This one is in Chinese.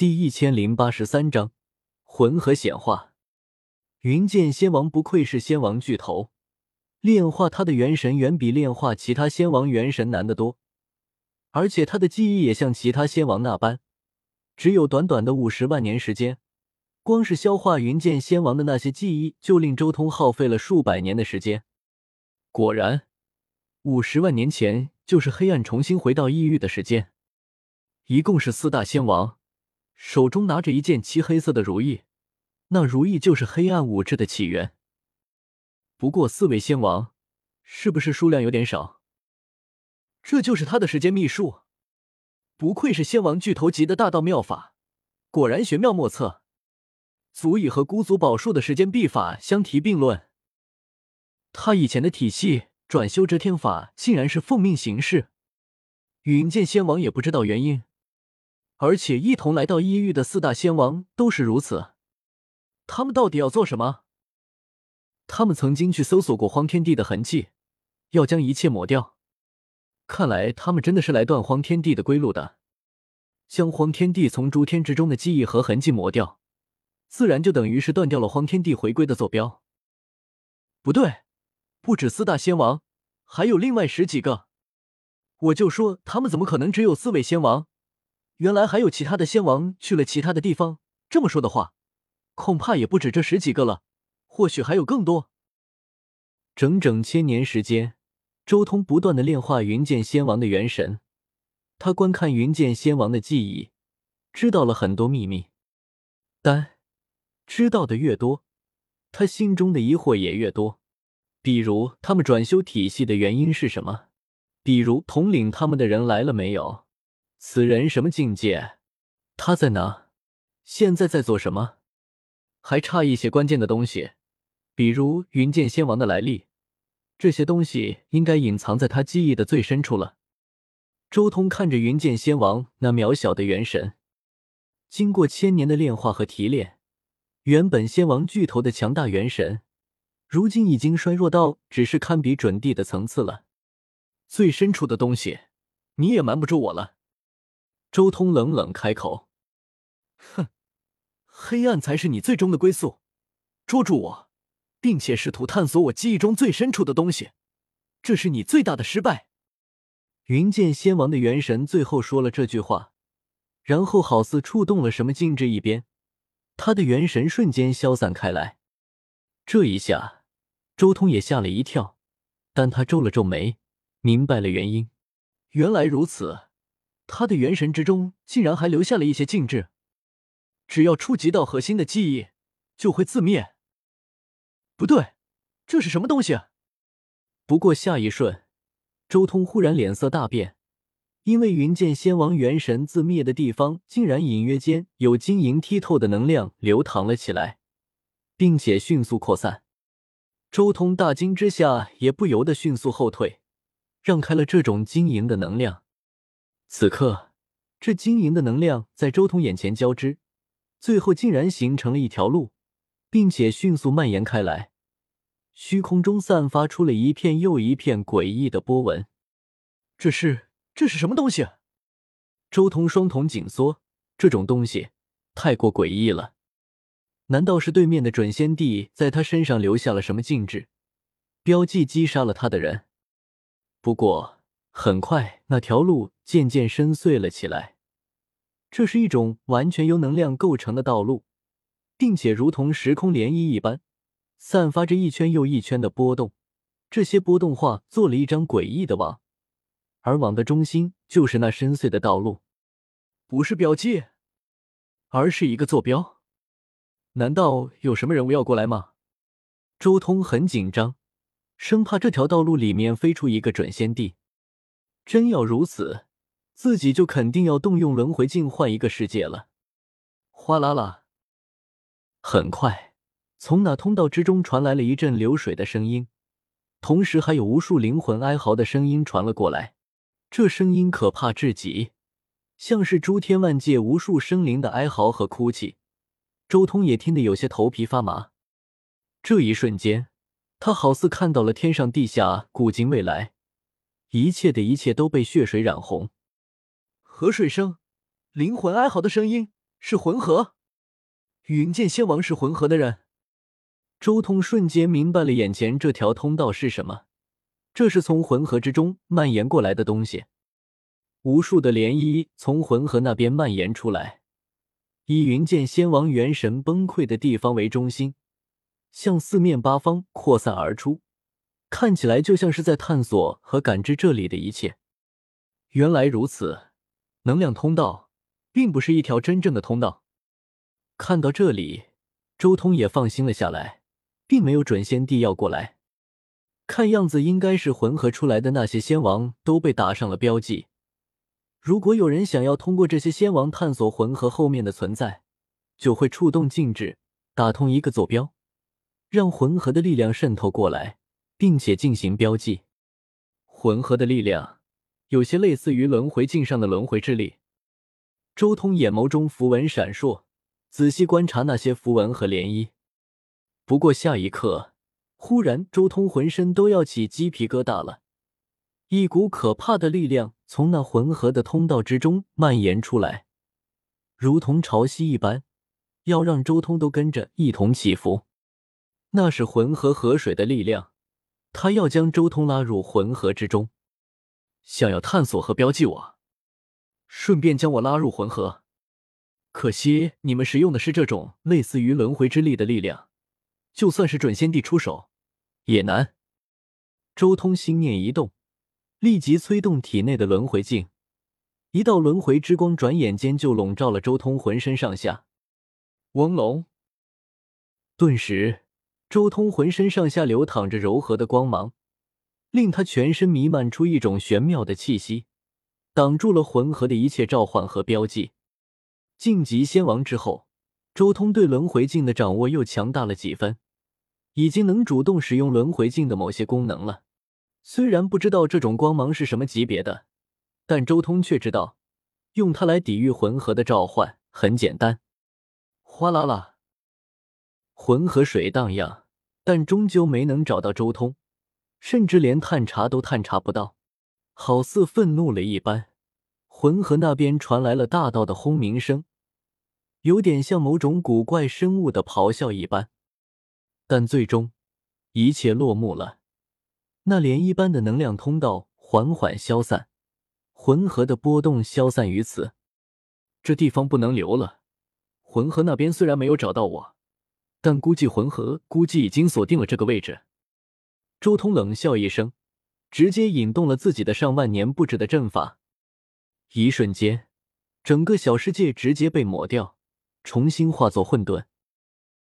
第一千零八十三章魂核显化。云剑仙王不愧是仙王巨头，炼化他的元神远比炼化其他仙王元神难得多，而且他的记忆也像其他仙王那般，只有短短的五十万年时间，光是消化云剑仙王的那些记忆，就令周通耗费了数百年的时间。果然，五十万年前就是黑暗重新回到异域的时间，一共是四大仙王。手中拿着一件漆黑色的如意，那如意就是黑暗物质的起源。不过四位仙王，是不是数量有点少？这就是他的时间秘术，不愧是仙王巨头级的大道妙法，果然玄妙莫测，足以和孤族宝术的时间秘法相提并论。他以前的体系转修遮天法，竟然是奉命行事。云剑仙王也不知道原因。而且一同来到异域的四大仙王都是如此，他们到底要做什么？他们曾经去搜索过荒天地的痕迹，要将一切抹掉。看来他们真的是来断荒天地的归路的，将荒天地从诸天之中的记忆和痕迹抹掉，自然就等于是断掉了荒天地回归的坐标。不对，不止四大仙王，还有另外十几个。我就说他们怎么可能只有四位仙王？原来还有其他的仙王去了其他的地方。这么说的话，恐怕也不止这十几个了，或许还有更多。整整千年时间，周通不断的炼化云剑仙王的元神。他观看云剑仙王的记忆，知道了很多秘密。但知道的越多，他心中的疑惑也越多。比如他们转修体系的原因是什么？比如统领他们的人来了没有？此人什么境界？他在哪？现在在做什么？还差一些关键的东西，比如云剑仙王的来历。这些东西应该隐藏在他记忆的最深处了。周通看着云剑仙王那渺小的元神，经过千年的炼化和提炼，原本仙王巨头的强大元神，如今已经衰弱到只是堪比准帝的层次了。最深处的东西，你也瞒不住我了。周通冷冷开口：“哼，黑暗才是你最终的归宿。捉住我，并且试图探索我记忆中最深处的东西，这是你最大的失败。”云剑仙王的元神最后说了这句话，然后好似触动了什么，禁制一边，他的元神瞬间消散开来。这一下，周通也吓了一跳，但他皱了皱眉，明白了原因。原来如此。他的元神之中竟然还留下了一些禁制，只要触及到核心的记忆，就会自灭。不对，这是什么东西？不过下一瞬，周通忽然脸色大变，因为云剑仙王元神自灭的地方，竟然隐约间有晶莹剔透的能量流淌了起来，并且迅速扩散。周通大惊之下，也不由得迅速后退，让开了这种晶莹的能量。此刻，这晶莹的能量在周通眼前交织，最后竟然形成了一条路，并且迅速蔓延开来。虚空中散发出了一片又一片诡异的波纹。这是这是什么东西？周通双瞳紧缩，这种东西太过诡异了。难道是对面的准仙帝在他身上留下了什么禁制，标记击杀了他的人？不过。很快，那条路渐渐深邃了起来。这是一种完全由能量构成的道路，并且如同时空涟漪一般，散发着一圈又一圈的波动。这些波动化做了一张诡异的网，而网的中心就是那深邃的道路。不是标记，而是一个坐标。难道有什么人物要过来吗？周通很紧张，生怕这条道路里面飞出一个准仙帝。真要如此，自己就肯定要动用轮回镜换一个世界了。哗啦啦！很快，从那通道之中传来了一阵流水的声音，同时还有无数灵魂哀嚎的声音传了过来。这声音可怕至极，像是诸天万界无数生灵的哀嚎和哭泣。周通也听得有些头皮发麻。这一瞬间，他好似看到了天上地下，古今未来。一切的一切都被血水染红，河水声，灵魂哀嚎的声音，是魂河。云剑仙王是魂河的人。周通瞬间明白了眼前这条通道是什么，这是从魂河之中蔓延过来的东西。无数的涟漪从魂河那边蔓延出来，以云剑仙王元神崩溃的地方为中心，向四面八方扩散而出，看起来就像是在探索和感知这里的一切。原来如此，能量通道并不是一条真正的通道。看到这里，周通也放心了下来，并没有准先帝要过来。看样子，应该是魂河出来的那些仙王都被打上了标记。如果有人想要通过这些仙王探索魂河后面的存在，就会触动禁制，打通一个坐标，让魂河的力量渗透过来，并且进行标记。魂河的力量有些类似于轮回镜上的轮回之力。周通眼眸中符文闪烁，仔细观察那些符文和涟漪。不过下一刻，忽然周通浑身都要起鸡皮疙瘩了。一股可怕的力量从那浑河的通道之中蔓延出来，如同潮汐一般，要让周通都跟着一同起伏。那是浑河河水的力量，他要将周通拉入浑河之中，想要探索和标记我，顺便将我拉入浑河。可惜你们使用的是这种类似于轮回之力的力量，就算是准仙帝出手也难。周通心念一动。立即催动体内的轮回镜，一道轮回之光转眼间就笼罩了周通浑身上下。嗡隆！顿时，周通浑身上下流淌着柔和的光芒，令他全身弥漫出一种玄妙的气息，挡住了魂河的一切召唤和标记。晋级仙王之后，周通对轮回镜的掌握又强大了几分，已经能主动使用轮回镜的某些功能了。虽然不知道这种光芒是什么级别的，但周通却知道，用它来抵御魂河的召唤很简单。哗啦啦，魂河水荡漾，但终究没能找到周通，甚至连探查都探查不到，好似愤怒了一般。魂河那边传来了大道的轰鸣声，有点像某种古怪生物的咆哮一般，但最终一切落幕了。那涟漪般的能量通道缓缓消散，魂河的波动消散于此。这地方不能留了。魂河那边虽然没有找到我，但估计魂核估计已经锁定了这个位置。周通冷笑一声，直接引动了自己的上万年布置的阵法。一瞬间，整个小世界直接被抹掉，重新化作混沌。